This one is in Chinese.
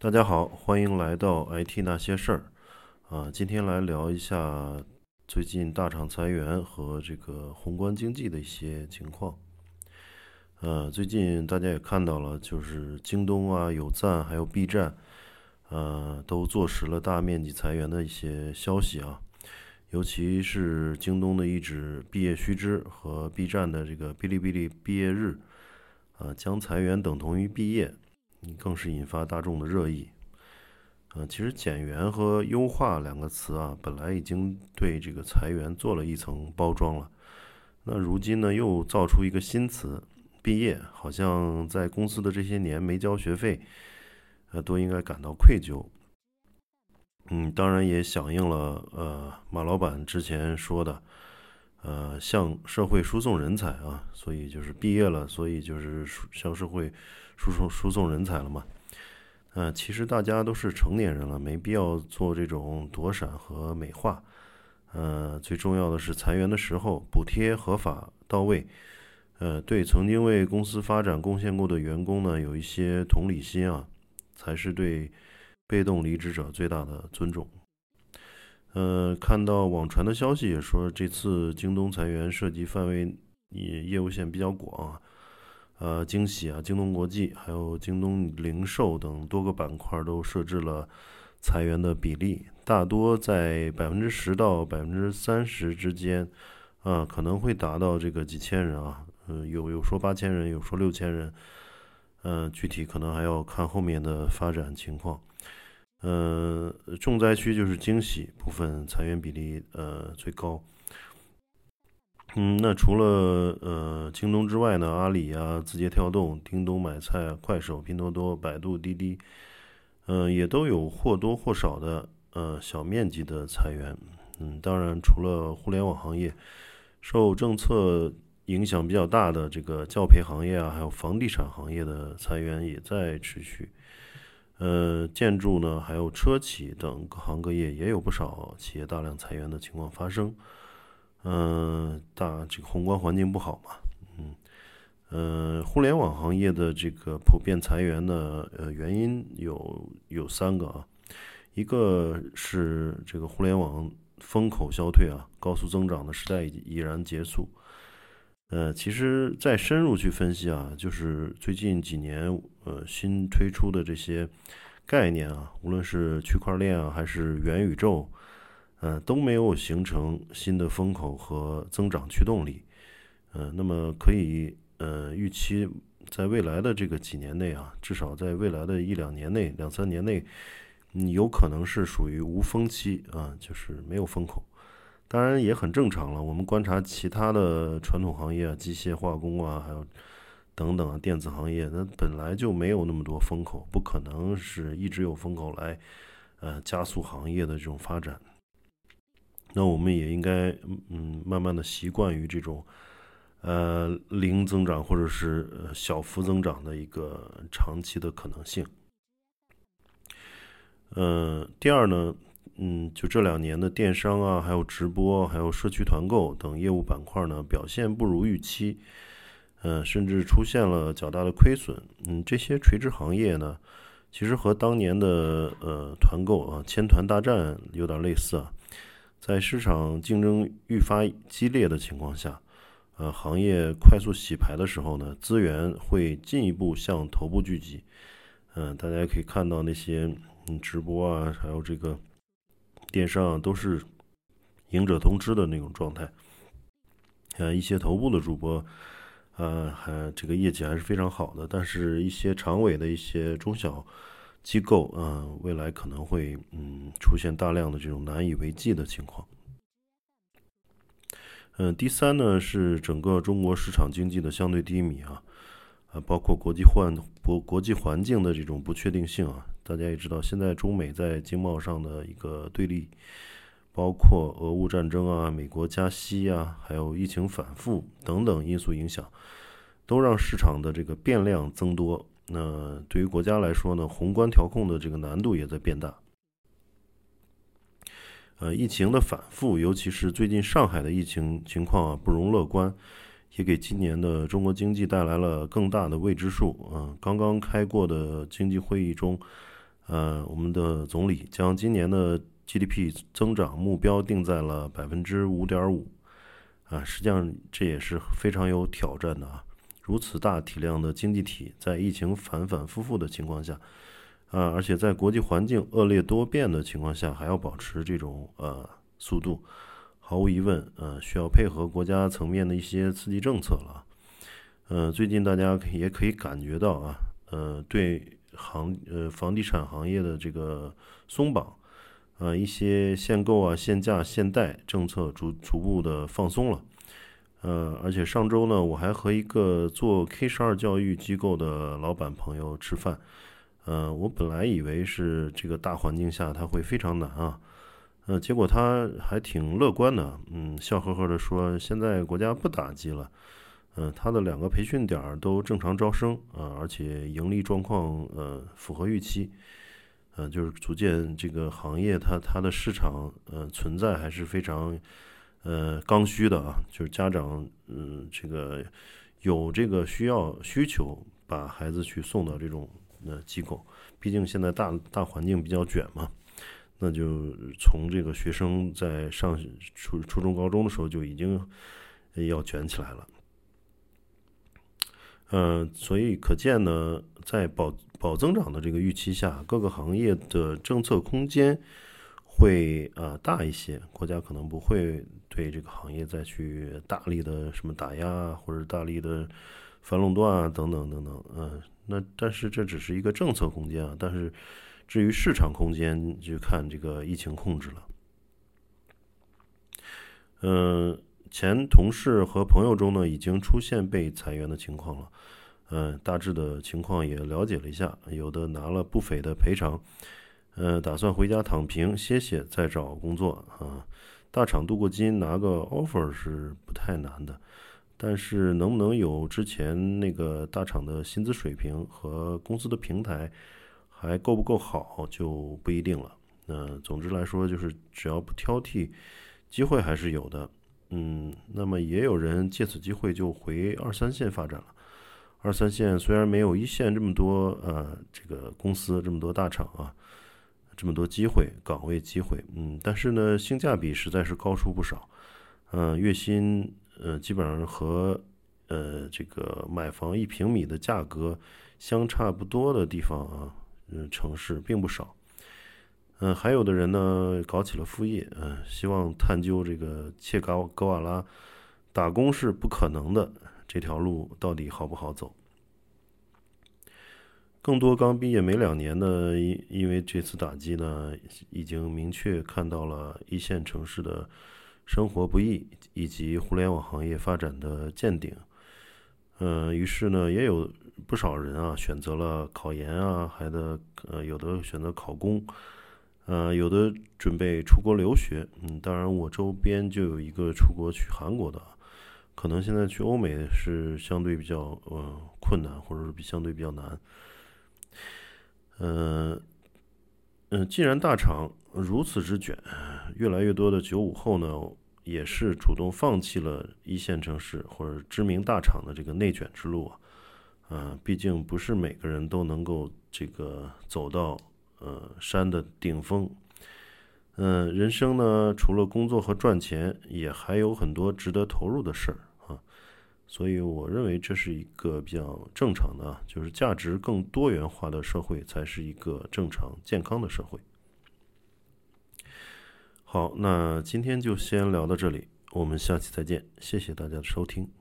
大家好，欢迎来到 IT 那些事儿啊。今天来聊一下最近大厂裁员和这个宏观经济的一些情况。呃，最近大家也看到了，就是京东啊、有赞还有 B 站，呃，都坐实了大面积裁员的一些消息啊。尤其是京东的一纸毕业须知和 B 站的这个哔哩哔哩毕业日，啊，将裁员等同于毕业。更是引发大众的热议。呃，其实“减员”和“优化”两个词啊，本来已经对这个裁员做了一层包装了。那如今呢，又造出一个新词“毕业”，好像在公司的这些年没交学费，呃，都应该感到愧疚。嗯，当然也响应了呃马老板之前说的，呃，向社会输送人才啊，所以就是毕业了，所以就是向社会。输送输送人才了嘛？呃，其实大家都是成年人了，没必要做这种躲闪和美化。呃，最重要的是裁员的时候补贴合法到位。呃，对曾经为公司发展贡献过的员工呢，有一些同理心啊，才是对被动离职者最大的尊重。呃，看到网传的消息也说，这次京东裁员涉及范围也业务线比较广。呃，惊喜啊！京东国际还有京东零售等多个板块都设置了裁员的比例，大多在百分之十到百分之三十之间，啊，可能会达到这个几千人啊，嗯，有有说八千人，有说六千人，嗯，具体可能还要看后面的发展情况。嗯，重灾区就是惊喜部分裁员比例呃最高。嗯，那除了呃京东之外呢，阿里啊、字节跳动、叮咚买菜、快手、拼多多、百度、滴滴，嗯，也都有或多或少的呃小面积的裁员。嗯，当然除了互联网行业，受政策影响比较大的这个教培行业啊，还有房地产行业的裁员也在持续。呃，建筑呢，还有车企等各行各业也有不少企业大量裁员的情况发生。嗯，大这个宏观环境不好嘛，嗯，呃，互联网行业的这个普遍裁员呢，呃，原因有有三个啊，一个是这个互联网风口消退啊，高速增长的时代已然结束。呃，其实再深入去分析啊，就是最近几年呃新推出的这些概念啊，无论是区块链啊，还是元宇宙。呃，都没有形成新的风口和增长驱动力，呃，那么可以呃预期，在未来的这个几年内啊，至少在未来的一两年内、两三年内，你有可能是属于无风期啊，就是没有风口。当然也很正常了。我们观察其他的传统行业啊，机械化工啊，还有等等啊，电子行业，那本来就没有那么多风口，不可能是一直有风口来呃加速行业的这种发展。那我们也应该，嗯，慢慢的习惯于这种，呃，零增长或者是小幅增长的一个长期的可能性。呃，第二呢，嗯，就这两年的电商啊，还有直播，还有社区团购等业务板块呢，表现不如预期，呃，甚至出现了较大的亏损。嗯，这些垂直行业呢，其实和当年的呃团购啊，千团大战有点类似啊。在市场竞争愈发激烈的情况下，呃，行业快速洗牌的时候呢，资源会进一步向头部聚集。嗯，大家可以看到那些嗯直播啊，还有这个电商，都是赢者通吃的那种状态。呃，一些头部的主播，呃，还这个业绩还是非常好的，但是一些长尾的一些中小。机构啊，未来可能会嗯出现大量的这种难以为继的情况。嗯，第三呢是整个中国市场经济的相对低迷啊，啊，包括国际环国国际环境的这种不确定性啊。大家也知道，现在中美在经贸上的一个对立，包括俄乌战争啊、美国加息啊，还有疫情反复等等因素影响，都让市场的这个变量增多。那对于国家来说呢，宏观调控的这个难度也在变大。呃，疫情的反复，尤其是最近上海的疫情情况啊，不容乐观，也给今年的中国经济带来了更大的未知数。啊，刚刚开过的经济会议中，呃，我们的总理将今年的 GDP 增长目标定在了百分之五点五，啊，实际上这也是非常有挑战的啊。如此大体量的经济体，在疫情反反复复的情况下，啊，而且在国际环境恶劣多变的情况下，还要保持这种呃速度，毫无疑问，呃，需要配合国家层面的一些刺激政策了。呃，最近大家也可以感觉到啊，呃，对。行呃，房地产行业的这个松绑，呃，一些限购啊、限价、限贷政策逐逐步的放松了，呃，而且上周呢，我还和一个做 K 十二教育机构的老板朋友吃饭，呃，我本来以为是这个大环境下他会非常难啊，呃，结果他还挺乐观的，嗯，笑呵呵的说，现在国家不打击了。嗯，他的两个培训点儿都正常招生啊，而且盈利状况呃符合预期，呃，就是逐渐这个行业它它的市场呃存在还是非常呃刚需的啊，就是家长嗯这个有这个需要需求把孩子去送到这种呃机构，毕竟现在大大环境比较卷嘛，那就从这个学生在上初初中高中的时候就已经要卷起来了。嗯，所以可见呢，在保保增长的这个预期下，各个行业的政策空间会呃大一些。国家可能不会对这个行业再去大力的什么打压或者大力的反垄断啊等等等等。嗯，那但是这只是一个政策空间啊，但是至于市场空间，就看这个疫情控制了。嗯。前同事和朋友中呢，已经出现被裁员的情况了。嗯，大致的情况也了解了一下，有的拿了不菲的赔偿，呃，打算回家躺平歇歇，再找工作啊。大厂镀过金，拿个 offer 是不太难的，但是能不能有之前那个大厂的薪资水平和公司的平台还够不够好，就不一定了。那总之来说，就是只要不挑剔，机会还是有的。嗯，那么也有人借此机会就回二三线发展了。二三线虽然没有一线这么多呃这个公司这么多大厂啊，这么多机会岗位机会，嗯，但是呢性价比实在是高出不少。嗯，月薪呃基本上和呃这个买房一平米的价格相差不多的地方啊，嗯城市并不少。嗯，还有的人呢，搞起了副业，嗯，希望探究这个切高格瓦拉打工是不可能的这条路到底好不好走。更多刚毕业没两年的，因因为这次打击呢，已经明确看到了一线城市的生活不易以及互联网行业发展的见顶。嗯，于是呢，也有不少人啊选择了考研啊，还的呃有的选择考公。呃，有的准备出国留学，嗯，当然我周边就有一个出国去韩国的，可能现在去欧美是相对比较呃困难，或者是比相对比较难。嗯嗯，既然大厂如此之卷，越来越多的九五后呢，也是主动放弃了一线城市或者知名大厂的这个内卷之路啊，啊，毕竟不是每个人都能够这个走到。呃，山的顶峰。嗯，人生呢，除了工作和赚钱，也还有很多值得投入的事儿啊。所以，我认为这是一个比较正常的，就是价值更多元化的社会，才是一个正常健康的社会。好，那今天就先聊到这里，我们下期再见，谢谢大家的收听。